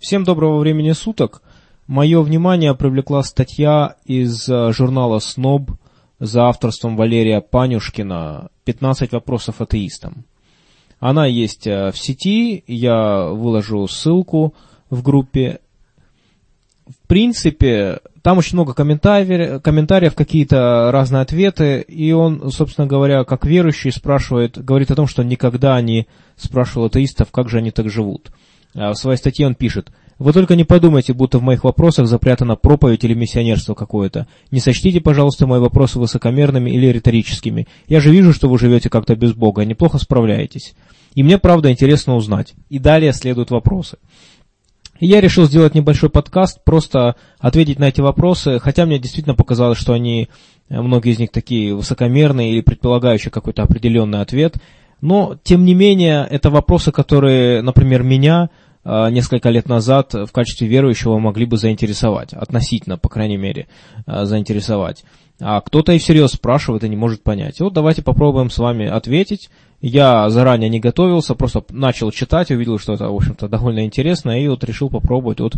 Всем доброго времени суток. Мое внимание привлекла статья из э, журнала «СНОБ» за авторством Валерия Панюшкина «15 вопросов атеистам». Она есть э, в сети, я выложу ссылку в группе. В принципе, там очень много комментариев, комментариев какие-то разные ответы, и он, собственно говоря, как верующий спрашивает, говорит о том, что никогда не спрашивал атеистов, как же они так живут. А в своей статье он пишет, «Вы только не подумайте, будто в моих вопросах запрятана проповедь или миссионерство какое-то. Не сочтите, пожалуйста, мои вопросы высокомерными или риторическими. Я же вижу, что вы живете как-то без Бога, неплохо справляетесь. И мне, правда, интересно узнать». И далее следуют вопросы. И я решил сделать небольшой подкаст, просто ответить на эти вопросы, хотя мне действительно показалось, что они, многие из них такие высокомерные или предполагающие какой-то определенный ответ – но, тем не менее, это вопросы, которые, например, меня э, несколько лет назад в качестве верующего могли бы заинтересовать, относительно, по крайней мере, э, заинтересовать. А кто-то и всерьез спрашивает и не может понять. Вот давайте попробуем с вами ответить. Я заранее не готовился, просто начал читать, увидел, что это, в общем-то, довольно интересно, и вот решил попробовать вот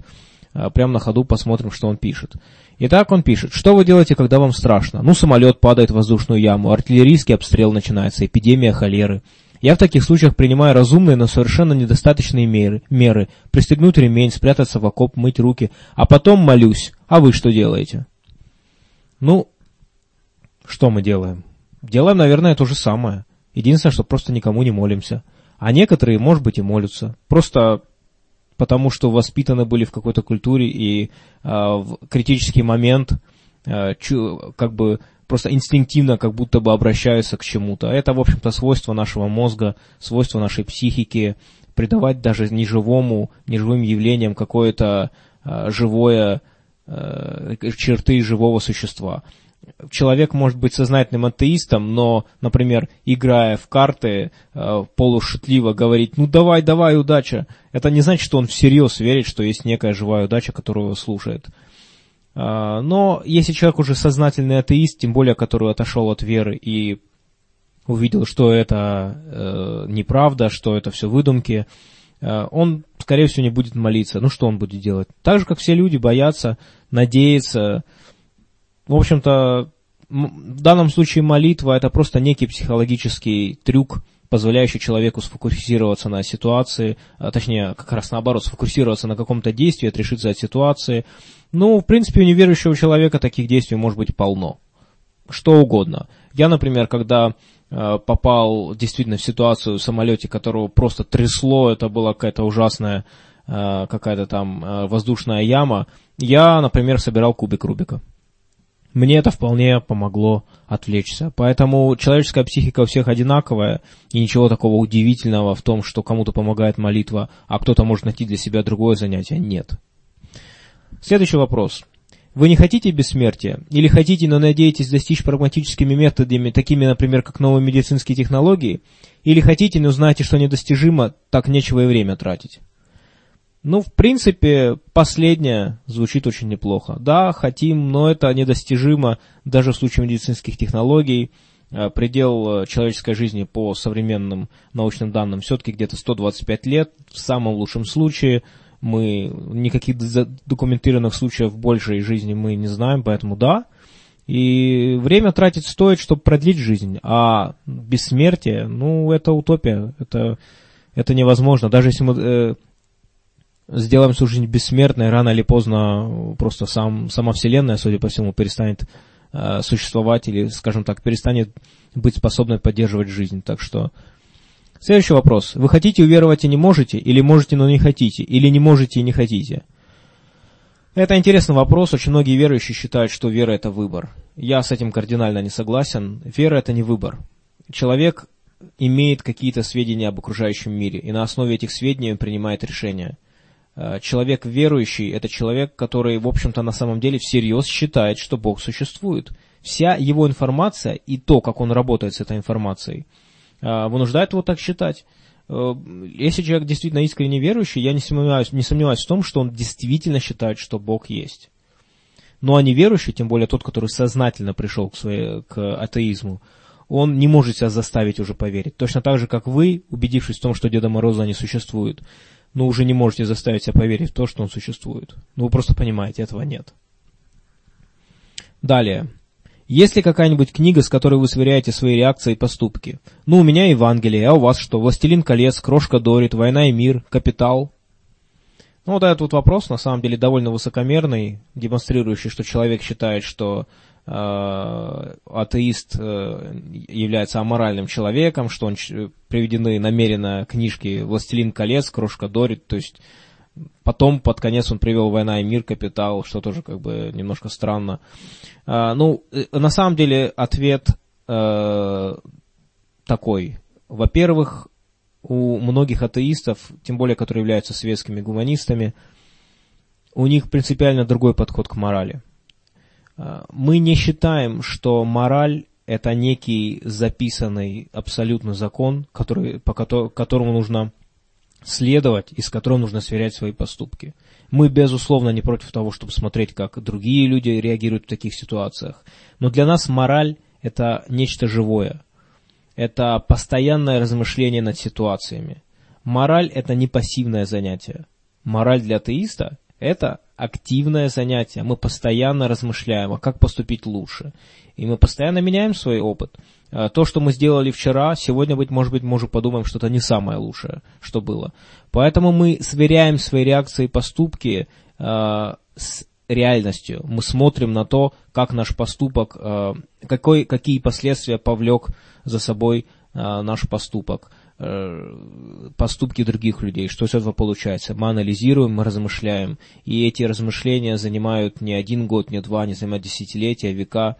э, прямо на ходу посмотрим, что он пишет. Итак, он пишет, что вы делаете, когда вам страшно? Ну, самолет падает в воздушную яму, артиллерийский обстрел начинается, эпидемия холеры. Я в таких случаях принимаю разумные, но совершенно недостаточные меры. меры. Пристегнуть ремень, спрятаться в окоп, мыть руки. А потом молюсь. А вы что делаете? Ну, что мы делаем? Делаем, наверное, то же самое. Единственное, что просто никому не молимся. А некоторые, может быть, и молятся. Просто потому что воспитаны были в какой-то культуре и э, в критический момент э, чу, как бы просто инстинктивно как будто бы обращаются к чему-то. Это, в общем-то, свойство нашего мозга, свойство нашей психики, придавать даже неживому, неживым явлениям какое-то э, живое, э, черты живого существа человек может быть сознательным атеистом, но, например, играя в карты, э, полушутливо говорить, ну давай, давай, удача, это не значит, что он всерьез верит, что есть некая живая удача, которую его слушает. Э, но если человек уже сознательный атеист, тем более, который отошел от веры и увидел, что это э, неправда, что это все выдумки, э, он, скорее всего, не будет молиться. Ну, что он будет делать? Так же, как все люди, боятся, надеяться, в общем-то, в данном случае молитва это просто некий психологический трюк, позволяющий человеку сфокусироваться на ситуации, а, точнее, как раз наоборот, сфокусироваться на каком-то действии, отрешиться от ситуации. Ну, в принципе, у неверующего человека таких действий может быть полно. Что угодно. Я, например, когда э, попал действительно в ситуацию в самолете, которого просто трясло, это была какая-то ужасная э, какая-то там воздушная яма, я, например, собирал кубик Рубика. Мне это вполне помогло отвлечься. Поэтому человеческая психика у всех одинаковая, и ничего такого удивительного в том, что кому-то помогает молитва, а кто-то может найти для себя другое занятие, нет. Следующий вопрос. Вы не хотите бессмертия? Или хотите, но надеетесь достичь прагматическими методами, такими, например, как новые медицинские технологии? Или хотите, но знаете, что недостижимо, так нечего и время тратить? Ну, в принципе, последнее звучит очень неплохо. Да, хотим, но это недостижимо даже в случае медицинских технологий. Э, предел э, человеческой жизни по современным научным данным все-таки где-то 125 лет. В самом лучшем случае мы никаких документированных случаев большей жизни мы не знаем, поэтому да. И время тратить стоит, чтобы продлить жизнь. А бессмертие, ну, это утопия. Это, это невозможно. Даже если мы э, сделаем жизнь бессмертной, рано или поздно просто сам, сама Вселенная, судя по всему, перестанет э, существовать или, скажем так, перестанет быть способной поддерживать жизнь. Так что следующий вопрос. Вы хотите уверовать и не можете, или можете, но не хотите, или не можете и не хотите? Это интересный вопрос. Очень многие верующие считают, что вера – это выбор. Я с этим кардинально не согласен. Вера – это не выбор. Человек имеет какие-то сведения об окружающем мире, и на основе этих сведений он принимает решения – человек верующий – это человек, который, в общем-то, на самом деле всерьез считает, что Бог существует. Вся его информация и то, как он работает с этой информацией, э, вынуждает его так считать. Э, если человек действительно искренне верующий, я не сомневаюсь, не сомневаюсь в том, что он действительно считает, что Бог есть. Ну а неверующий, тем более тот, который сознательно пришел к, своей, к атеизму, он не может себя заставить уже поверить. Точно так же, как вы, убедившись в том, что Деда Мороза не существует, ну, уже не можете заставить себя поверить в то, что он существует. Ну, вы просто понимаете, этого нет. Далее. Есть ли какая-нибудь книга, с которой вы сверяете свои реакции и поступки? Ну, у меня Евангелие, а у вас что? «Властелин колец», «Крошка Дорит», «Война и мир», «Капитал». Ну, вот этот вот вопрос, на самом деле, довольно высокомерный, демонстрирующий, что человек считает, что атеист э, является аморальным человеком, что он приведены намеренно книжки «Властелин колец», «Крошка Дорит», то есть Потом под конец он привел «Война и мир», «Капитал», что тоже как бы немножко странно. А, ну, э, на самом деле ответ э, такой. Во-первых, у многих атеистов, тем более, которые являются светскими гуманистами, у них принципиально другой подход к морали. А, мы не считаем, что мораль это некий записанный абсолютно закон, который, по которому нужно следовать и с которым нужно сверять свои поступки. Мы, безусловно, не против того, чтобы смотреть, как другие люди реагируют в таких ситуациях. Но для нас мораль – это нечто живое. Это постоянное размышление над ситуациями. Мораль – это не пассивное занятие. Мораль для атеиста – это активное занятие. Мы постоянно размышляем, а как поступить лучше. И мы постоянно меняем свой опыт. А, то, что мы сделали вчера, сегодня, быть может быть, мы уже подумаем, что это не самое лучшее, что было. Поэтому мы сверяем свои реакции и поступки э, с реальностью. Мы смотрим на то, как наш поступок, э, какой, какие последствия повлек за собой э, наш поступок, поступки других людей, что из этого получается. Мы анализируем, мы размышляем. И эти размышления занимают не один год, не два, не занимают десятилетия, века.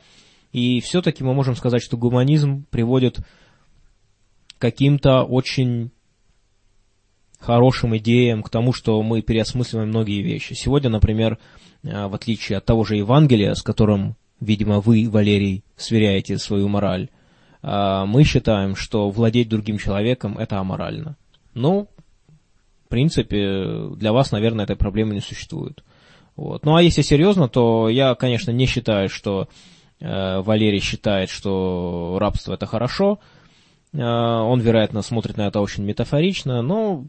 И все-таки мы можем сказать, что гуманизм приводит к каким-то очень хорошим идеям, к тому, что мы переосмысливаем многие вещи. Сегодня, например, э, в отличие от того же Евангелия, с которым, видимо, вы, Валерий, сверяете свою мораль, э, мы считаем, что владеть другим человеком – это аморально. Ну, в принципе, для вас, наверное, этой проблемы не существует. Вот. Ну, а если серьезно, то я, конечно, не считаю, что Э, Валерий считает, что рабство это хорошо. Э, он, вероятно, смотрит на это очень метафорично, но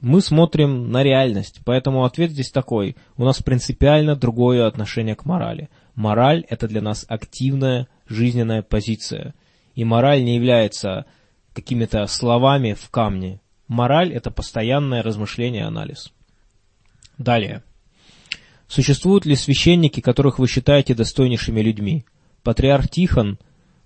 мы смотрим на реальность. Поэтому ответ здесь такой. У нас принципиально другое отношение к морали. Мораль – это для нас активная жизненная позиция. И мораль не является какими-то словами в камне. Мораль – это постоянное размышление и анализ. Далее. Существуют ли священники, которых вы считаете достойнейшими людьми? патриарх Тихон,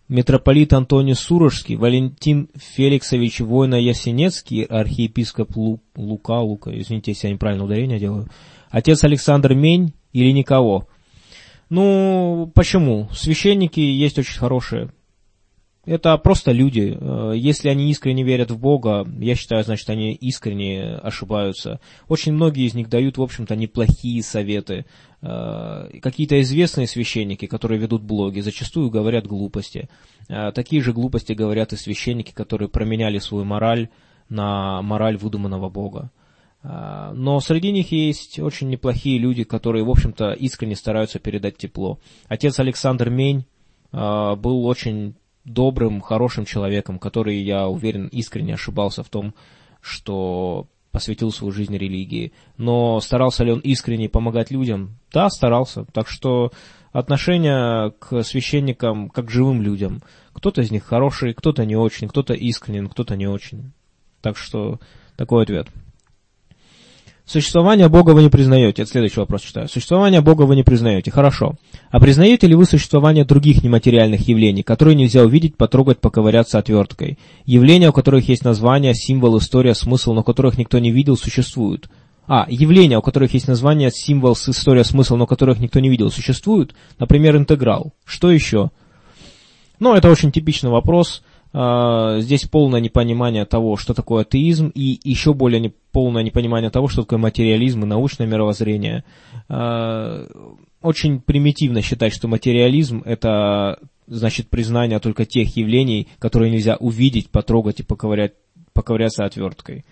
митрополит Антоний Сурожский, Валентин Феликсович Война-Ясенецкий, архиепископ Лу, Лука, Лука, извините, если я неправильно ударение делаю, отец Александр Мень или никого. Ну, почему? Священники есть очень хорошие. Это просто люди. Э, если они искренне верят в Бога, я считаю, значит, они искренне ошибаются. Очень многие из них дают, в общем-то, неплохие советы. Э, какие-то известные священники, которые ведут блоги, зачастую говорят глупости. Э, такие же глупости говорят и священники, которые променяли свою мораль на мораль выдуманного Бога. Но среди них есть очень неплохие люди, которые, в общем-то, искренне стараются передать тепло. Отец Александр Мень был очень добрым, хорошим человеком, который, я уверен, искренне ошибался в том, что посвятил свою жизнь религии. Но старался ли он искренне помогать людям? Да, старался. Так что отношение к священникам как к живым людям. Кто-то из них хороший, кто-то не очень, кто-то искренен, кто-то не очень. Так что такой ответ. Существование Бога вы не признаете. Это следующий вопрос читаю. Существование Бога вы не признаете. Хорошо. А признаете ли вы существование других нематериальных явлений, которые нельзя увидеть, потрогать, поковыряться отверткой? Явления, у которых есть название, символ, история, смысл, но которых никто не видел, существуют. А, явления, у которых есть название, символ, история, смысл, но которых никто не видел, существуют? Например, интеграл. Что еще? Ну, это очень типичный вопрос. А, здесь полное непонимание того, что такое атеизм, и еще более полное непонимание того, что такое материализм и научное мировоззрение. А, очень примитивно считать, что материализм это значит признание только тех явлений, которые нельзя увидеть, потрогать и поковырять, поковыряться отверткой.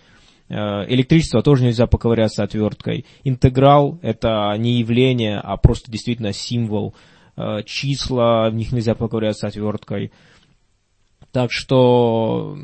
А, электричество тоже нельзя поковыряться отверткой. Интеграл это не явление, а просто действительно символ. Числа, в них нельзя поковыряться отверткой. Так что,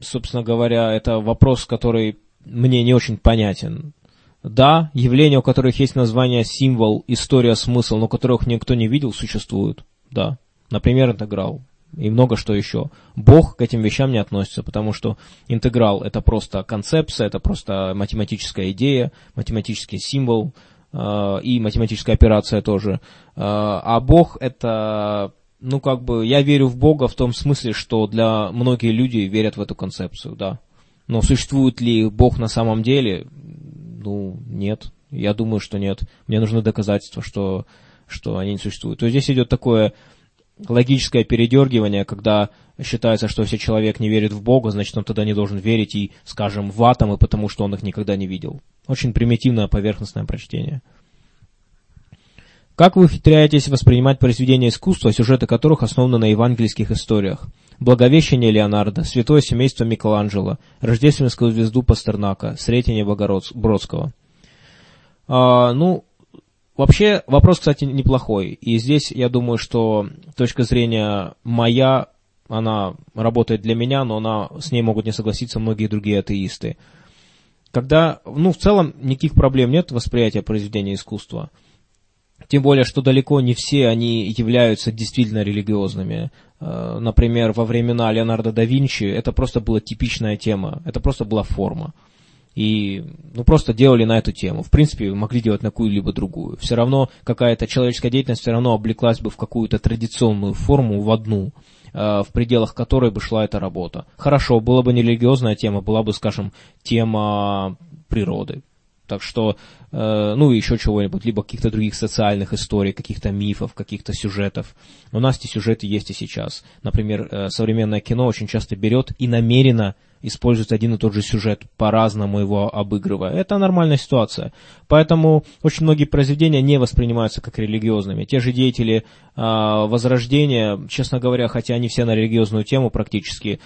собственно говоря, это вопрос, который мне не очень понятен. Да, явления, у которых есть название, символ, история, смысл, но которых никто не видел, существуют. Да. Например, интеграл. И много что еще. Бог к этим вещам не относится, потому что интеграл это просто концепция, это просто математическая идея, математический символ э, и математическая операция тоже. Э, а Бог это ну, как бы, я верю в Бога в том смысле, что для многие люди верят в эту концепцию, да. Но существует ли Бог на самом деле? Ну, нет. Я думаю, что нет. Мне нужны доказательства, что, что они не существуют. То есть здесь идет такое логическое передергивание, когда считается, что если человек не верит в Бога, значит он тогда не должен верить и, скажем, в атомы, потому что он их никогда не видел. Очень примитивное поверхностное прочтение. Как вы ухитряетесь воспринимать произведения искусства, сюжеты которых основаны на евангельских историях? Благовещение Леонардо, Святое семейство Микеланджело, Рождественскую звезду Пастернака, Сретение Богородского. А, ну, вообще, вопрос, кстати, неплохой. И здесь, я думаю, что точка зрения моя, она работает для меня, но она, с ней могут не согласиться многие другие атеисты. Когда, ну, в целом, никаких проблем нет восприятия произведения искусства – тем более, что далеко не все они являются действительно религиозными. Э, например, во времена Леонардо да Винчи это просто была типичная тема, это просто была форма. И ну, просто делали на эту тему. В принципе, могли делать на какую-либо другую. Все равно какая-то человеческая деятельность все равно облеклась бы в какую-то традиционную форму, в одну, э, в пределах которой бы шла эта работа. Хорошо, была бы не религиозная тема, была бы, скажем, тема природы, так что, э, ну, еще чего-нибудь, либо каких-то других социальных историй, каких-то мифов, каких-то сюжетов. У нас эти сюжеты есть и сейчас. Например, э, современное кино очень часто берет и намеренно использует один и тот же сюжет, по-разному его обыгрывая. Это нормальная ситуация. Поэтому очень многие произведения не воспринимаются как религиозными. Те же деятели э, Возрождения, честно говоря, хотя они все на религиозную тему практически,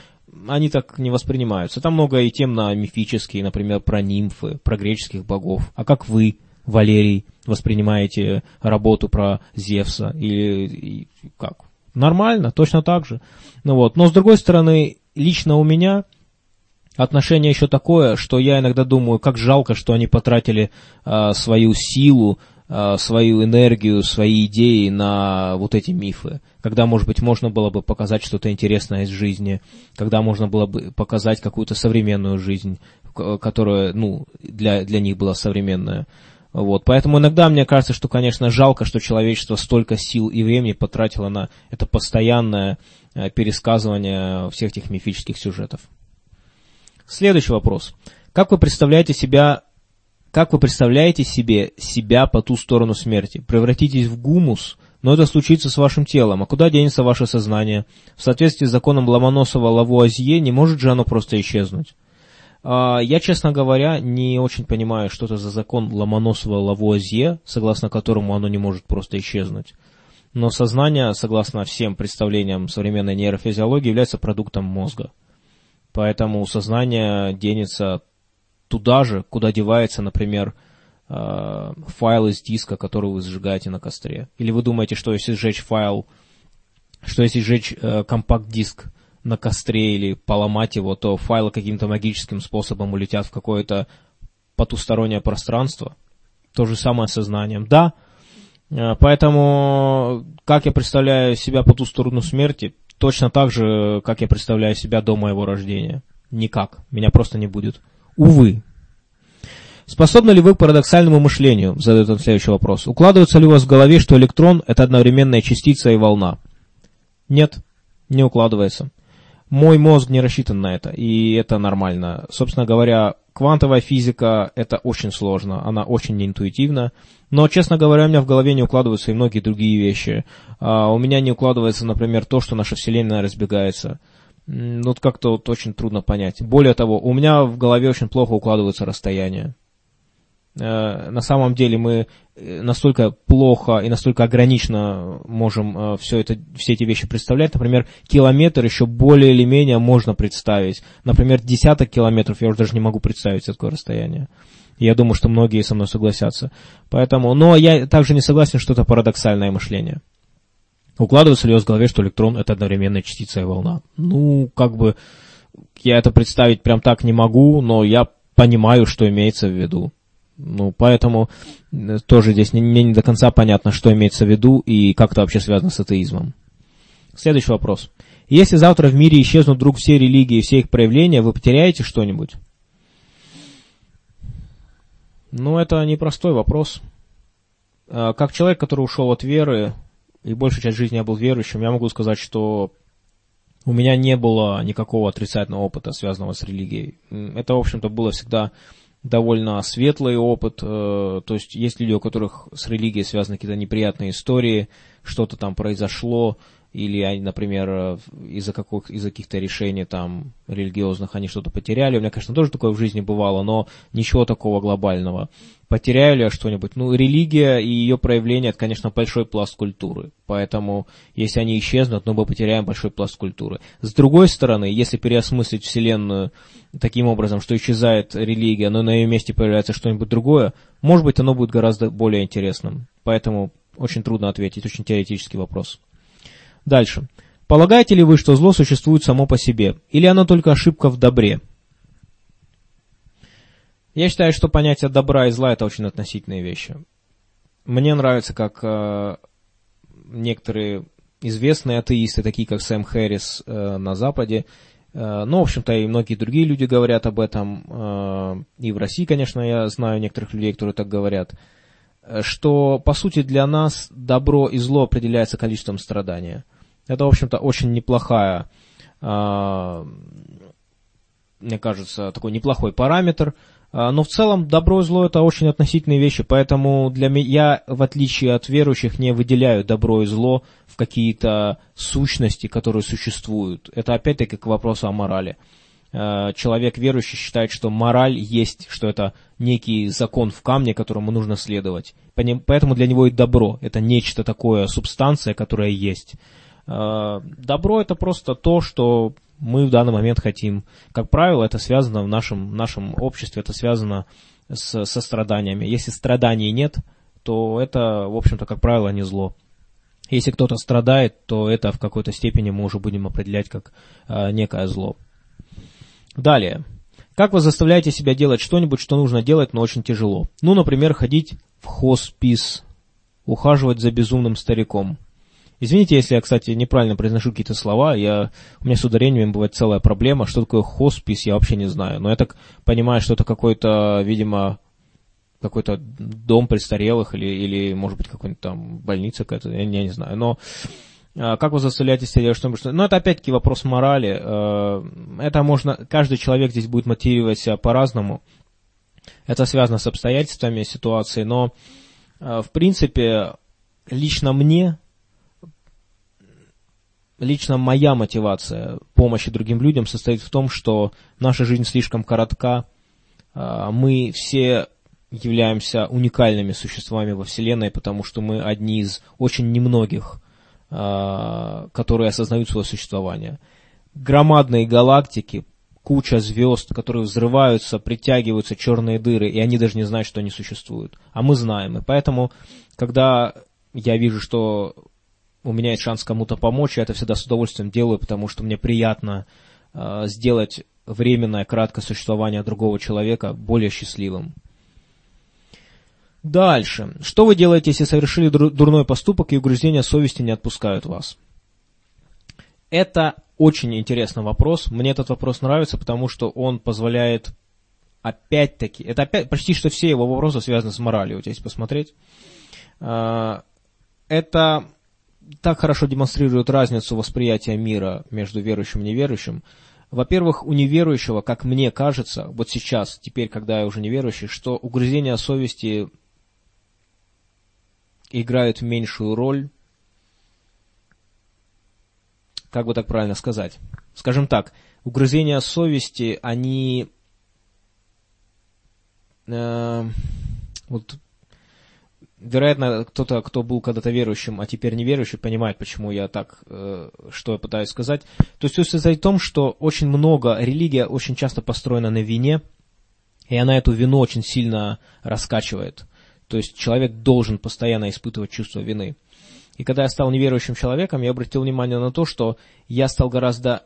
они так не воспринимаются. Там много и тем на мифические, например, про нимфы, про греческих богов. А как вы, Валерий, воспринимаете работу про Зевса? Или, и, как? Нормально, точно так же. Ну вот. Но с другой стороны, лично у меня отношение еще такое, что я иногда думаю, как жалко, что они потратили э, свою силу Э, свою энергию, свои идеи на вот эти мифы. Когда, может быть, можно было бы показать что-то интересное из жизни, когда можно было бы показать какую-то современную жизнь, которая, ну, для, для них была современная. Вот. Поэтому иногда мне кажется, что, конечно, жалко, что человечество столько сил и времени потратило на это постоянное э, пересказывание всех этих мифических сюжетов. Следующий вопрос. Как вы представляете себя как вы представляете себе себя по ту сторону смерти? Превратитесь в гумус, но это случится с вашим телом. А куда денется ваше сознание? В соответствии с законом Ломоносова-Лавуазье не может же оно просто исчезнуть. А, я, честно говоря, не очень понимаю, что это за закон Ломоносова-Лавуазье, согласно которому оно не может просто исчезнуть. Но сознание, согласно всем представлениям современной нейрофизиологии, является продуктом мозга. Поэтому сознание денется туда же, куда девается, например, э, файл из диска, который вы сжигаете на костре. Или вы думаете, что если сжечь файл, что если сжечь э, компакт-диск на костре или поломать его, то файлы каким-то магическим способом улетят в какое-то потустороннее пространство. То же самое с сознанием. Да, э, поэтому как я представляю себя по ту сторону смерти, точно так же, как я представляю себя до моего рождения. Никак. Меня просто не будет. Увы. Способны ли вы к парадоксальному мышлению? Задает он следующий вопрос. Укладывается ли у вас в голове, что электрон – это одновременная частица и волна? Нет, не укладывается. Мой мозг не рассчитан на это, и это нормально. Собственно говоря, квантовая физика – это очень сложно, она очень неинтуитивна. Но, честно говоря, у меня в голове не укладываются и многие другие вещи. А, у меня не укладывается, например, то, что наша Вселенная разбегается – ну, вот как-то вот очень трудно понять. Более того, у меня в голове очень плохо укладываются расстояния. Э, на самом деле мы э, настолько плохо и настолько ограниченно можем э, все, это, все эти вещи представлять. Например, километр еще более или менее можно представить. Например, десяток километров я уже даже не могу представить такое расстояние. Я думаю, что многие со мной согласятся. Поэтому, но я также не согласен, что это парадоксальное мышление. Укладывается ли у вас в голове, что электрон это одновременная частица и волна? Ну, как бы, я это представить прям так не могу, но я понимаю, что имеется в виду. Ну, поэтому э, тоже здесь мне не до конца понятно, что имеется в виду и как это вообще связано с атеизмом. Следующий вопрос. Если завтра в мире исчезнут вдруг все религии и все их проявления, вы потеряете что-нибудь? Ну, это непростой вопрос. А, как человек, который ушел от веры, и большую часть жизни я был верующим, я могу сказать, что у меня не было никакого отрицательного опыта, связанного с религией. Это, в общем-то, было всегда довольно светлый опыт. Э, то есть есть люди, у которых с религией связаны какие-то неприятные истории, что-то там произошло, или например, из-за каких, из каких-то решений там религиозных они что-то потеряли. У меня, конечно, тоже такое в жизни бывало, но ничего такого глобального. Потеряю ли я что-нибудь? Ну, религия и ее проявление, это, конечно, большой пласт культуры. Поэтому, если они исчезнут, ну, мы потеряем большой пласт культуры. С другой стороны, если переосмыслить Вселенную таким образом, что исчезает религия, но на ее месте появляется что-нибудь другое, может быть, оно будет гораздо более интересным. Поэтому очень трудно ответить, очень теоретический вопрос. Дальше. Полагаете ли вы, что зло существует само по себе, или оно только ошибка в добре? Я считаю, что понятие добра и зла это очень относительные вещи. Мне нравится, как э, некоторые известные атеисты, такие как Сэм Хэрис э, на Западе, э, ну, в общем-то, и многие другие люди говорят об этом, э, и в России, конечно, я знаю некоторых людей, которые так говорят, э, что, по сути, для нас добро и зло определяется количеством страдания – это, в общем-то, очень неплохая, а, мне кажется, такой неплохой параметр. А, но в целом добро и зло это очень относительные вещи, поэтому для меня, я, в отличие от верующих, не выделяю добро и зло в какие-то сущности, которые существуют. Это опять-таки к вопросу о морали. А, человек верующий считает, что мораль есть, что это некий закон в камне, которому нужно следовать. Поэтому для него и добро – это нечто такое, субстанция, которая есть. Э, добро это просто то, что мы в данный момент хотим. Как правило, это связано в нашем, нашем обществе, это связано с, со страданиями. Если страданий нет, то это, в общем-то, как правило, не зло. Если кто-то страдает, то это в какой-то степени мы уже будем определять как э, некое зло. Далее. Как вы заставляете себя делать что-нибудь, что нужно делать, но очень тяжело? Ну, например, ходить в хоспис, ухаживать за безумным стариком – Извините, если я, кстати, неправильно произношу какие-то слова, я, у меня с ударением бывает целая проблема, что такое хоспис, я вообще не знаю, но я так понимаю, что это какой-то, видимо, какой-то дом престарелых или, или может быть, какой-нибудь там больница какая-то, я, я не знаю, но а, как вы заставляете себя делать что-нибудь? Ну, это опять-таки вопрос морали. А, это можно, каждый человек здесь будет мотивировать себя по-разному. Это связано с обстоятельствами ситуации, но, а, в принципе, лично мне лично моя мотивация помощи другим людям состоит в том, что наша жизнь слишком коротка, а, мы все являемся уникальными существами во Вселенной, потому что мы одни из очень немногих, а, которые осознают свое существование. Громадные галактики, куча звезд, которые взрываются, притягиваются черные дыры, и они даже не знают, что они существуют. А мы знаем. И поэтому, когда я вижу, что у меня есть шанс кому-то помочь, я это всегда с удовольствием делаю, потому что мне приятно э, сделать временное, краткое существование другого человека более счастливым. Дальше. Что вы делаете, если совершили дурной поступок и угрызения совести не отпускают вас? Это очень интересный вопрос. Мне этот вопрос нравится, потому что он позволяет опять-таки, это опять, почти что все его вопросы связаны с моралью, вот если посмотреть. А, это так хорошо демонстрирует разницу восприятия мира между верующим и неверующим. Во-первых, у неверующего, как мне кажется, вот сейчас, теперь, когда я уже неверующий, что угрызения совести играют меньшую роль, как бы так правильно сказать. Скажем так, угрызения совести, они э, вот вероятно, кто-то, кто был когда-то верующим, а теперь неверующий, понимает, почему я так, э, что я пытаюсь сказать. То есть состоит в том, что очень много, религия очень часто построена на вине, и она эту вину очень сильно раскачивает. То есть человек должен постоянно испытывать чувство вины. И когда я стал неверующим человеком, я обратил внимание на то, что я стал гораздо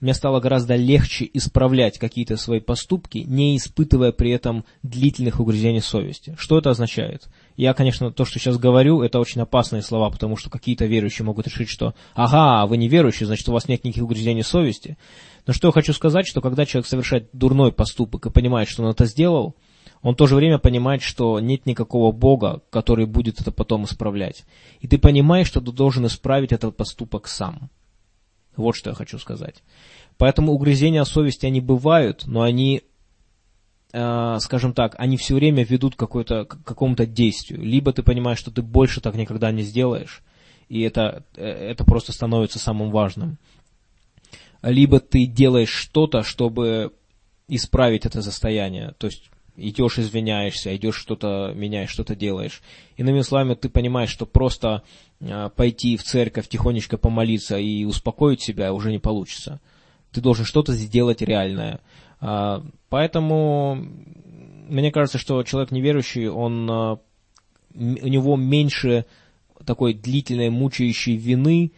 мне стало гораздо легче исправлять какие-то свои поступки, не испытывая при этом длительных угрызений совести. Что это означает? Я, конечно, то, что сейчас говорю, это очень опасные слова, потому что какие-то верующие могут решить, что «ага, вы не верующие, значит, у вас нет никаких угрызений совести». Но что я хочу сказать, что когда человек совершает дурной поступок и понимает, что он это сделал, он в то же время понимает, что нет никакого Бога, который будет это потом исправлять. И ты понимаешь, что ты должен исправить этот поступок сам. Вот что я хочу сказать. Поэтому угрызения совести, они бывают, но они, скажем так, они все время ведут какое-то, к какому-то действию. Либо ты понимаешь, что ты больше так никогда не сделаешь, и это, э, это просто становится самым важным. Либо ты делаешь что-то, чтобы исправить это состояние. То есть идешь, извиняешься, идешь что-то меняешь, что-то делаешь. Иными словами, ты понимаешь, что просто э, пойти в церковь, тихонечко помолиться и успокоить себя уже не получится. Ты должен что-то сделать реальное. Э, поэтому мне кажется, что человек неверующий, он, э, у него меньше такой длительной мучающей вины,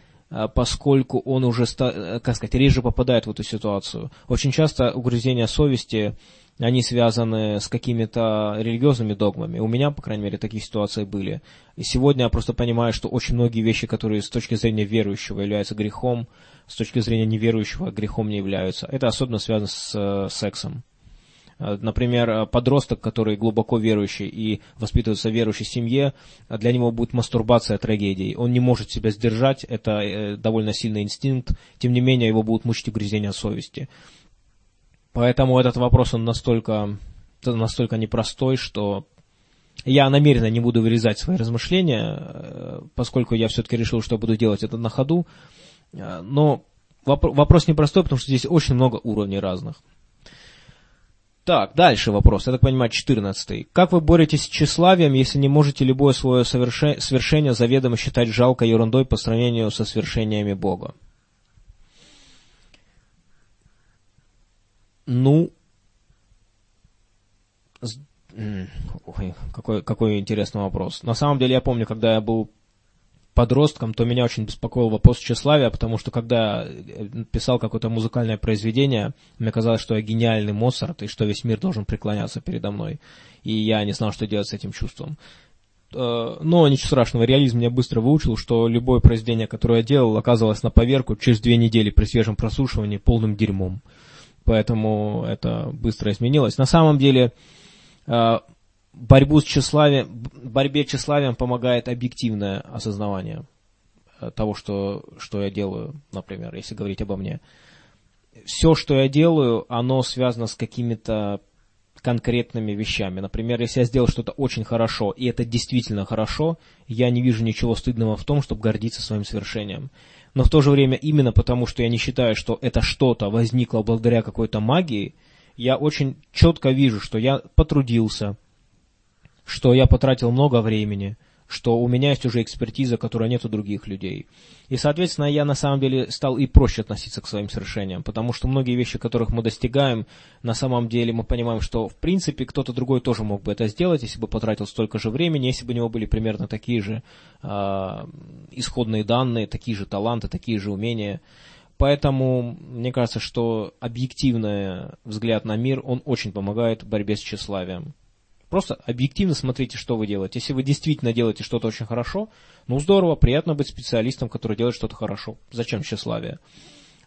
поскольку он уже, как сказать, реже попадает в эту ситуацию. Очень часто угрызение совести они связаны с какими-то религиозными догмами. У меня, по крайней мере, такие ситуации были. И сегодня я просто понимаю, что очень многие вещи, которые с точки зрения верующего являются грехом, с точки зрения неверующего грехом не являются. Это особенно связано с э, сексом. Э, например, э, подросток, который глубоко верующий и воспитывается в верующей семье, для него будет мастурбация трагедией. Он не может себя сдержать, это довольно сильный инстинкт, тем не менее его будут мучить угрызения совести. Поэтому этот вопрос, он настолько, настолько непростой, что я намеренно не буду вырезать свои размышления, э, поскольку я все-таки решил, что буду делать это на ходу. Э, но вопрос непростой, потому что здесь очень много уровней разных. Так, дальше вопрос, я так понимаю, 14. Как вы боретесь с тщеславием, если не можете любое свое совершение заведомо считать жалкой ерундой по сравнению со свершениями Бога? Ну, ой, какой, какой интересный вопрос. На самом деле, я помню, когда я был подростком, то меня очень беспокоил вопрос тщеславия, потому что когда я писал какое-то музыкальное произведение, мне казалось, что я гениальный Моцарт, и что весь мир должен преклоняться передо мной. И я не знал, что делать с этим чувством. Э, но ничего страшного, реализм меня быстро выучил, что любое произведение, которое я делал, оказывалось на поверку через две недели при свежем прослушивании полным дерьмом поэтому это быстро изменилось. На самом деле, э, борьбу с тщеславием, борьбе с тщеславием помогает объективное осознавание э, того, что, что я делаю, например, если говорить обо мне. Все, что я делаю, оно связано с какими-то конкретными вещами. Например, если я сделал что-то очень хорошо, и это действительно хорошо, я не вижу ничего стыдного в том, чтобы гордиться своим совершением но в то же время именно потому, что я не считаю, что это что-то возникло благодаря какой-то магии, я очень четко вижу, что я потрудился, что я потратил много времени, что у меня есть уже экспертиза, которая нет у других людей. И, соответственно, я на самом деле стал и проще относиться к своим совершениям, потому что многие вещи, которых мы достигаем, на самом деле мы понимаем, что в принципе кто-то другой тоже мог бы это сделать, если бы потратил столько же времени, если бы у него были примерно такие же э, исходные данные, такие же таланты, такие же умения. Поэтому мне кажется, что объективный взгляд на мир, он очень помогает в борьбе с тщеславием. Просто объективно смотрите, что вы делаете. Если вы действительно делаете что-то очень хорошо, ну здорово, приятно быть специалистом, который делает что-то хорошо. Зачем тщеславие?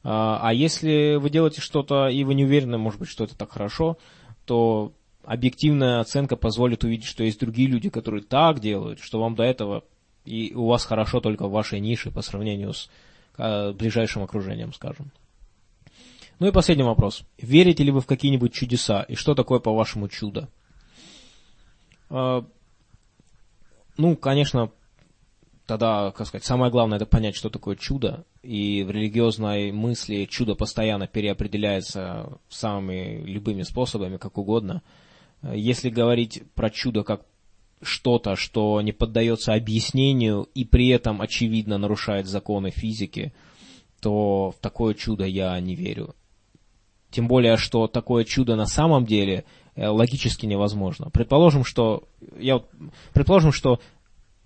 А, а если вы делаете что-то, и вы не уверены, может быть, что это так хорошо, то объективная оценка позволит увидеть, что есть другие люди, которые так делают, что вам до этого и у вас хорошо только в вашей нише по сравнению с а, ближайшим окружением, скажем. Ну и последний вопрос. Верите ли вы в какие-нибудь чудеса? И что такое, по-вашему, чудо? А, ну, конечно, тогда, как сказать, самое главное это понять, что такое чудо. И в религиозной мысли чудо постоянно переопределяется самыми любыми способами, как угодно. Если говорить про чудо как что-то, что не поддается объяснению и при этом очевидно нарушает законы физики, то в такое чудо я не верю. Тем более, что такое чудо на самом деле логически невозможно. Предположим, что, я, предположим, что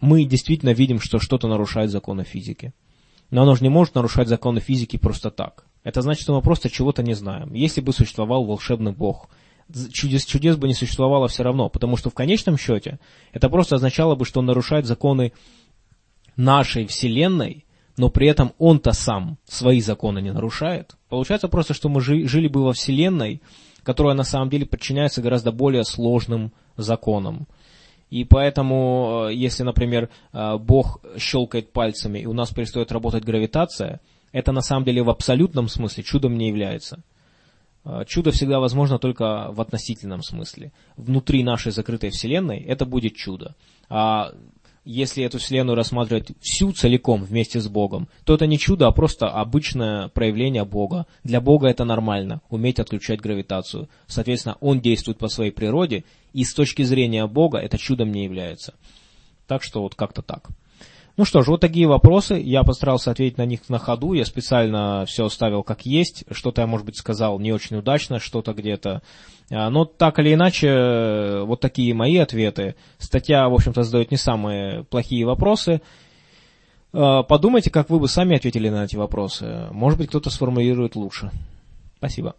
мы действительно видим, что что-то нарушает законы физики. Но оно же не может нарушать законы физики просто так. Это значит, что мы просто чего-то не знаем. Если бы существовал волшебный бог, чудес, чудес бы не существовало все равно, потому что в конечном счете это просто означало бы, что он нарушает законы нашей Вселенной, но при этом он-то сам свои законы не нарушает. Получается просто, что мы жили бы во Вселенной, которая на самом деле подчиняется гораздо более сложным законам. И поэтому, э, если, например, э, Бог щелкает пальцами, и у нас перестает работать гравитация, это на самом деле в абсолютном смысле чудом не является. Э, чудо всегда возможно только в относительном смысле. Внутри нашей закрытой Вселенной это будет чудо. А если эту Вселенную рассматривать всю целиком вместе с Богом, то это не чудо, а просто обычное проявление Бога. Для Бога это нормально, уметь отключать гравитацию. Соответственно, Он действует по своей природе, и с точки зрения Бога это чудом не является. Так что вот как-то так. Ну что ж, вот такие вопросы. Я постарался ответить на них на ходу. Я специально все оставил как есть. Что-то я, может быть, сказал не очень удачно, что-то где-то. А, но так или иначе, вот такие мои ответы. Статья, в общем-то, задает не самые плохие вопросы. А, подумайте, как вы бы сами ответили на эти вопросы. Может быть, кто-то сформулирует лучше. Спасибо.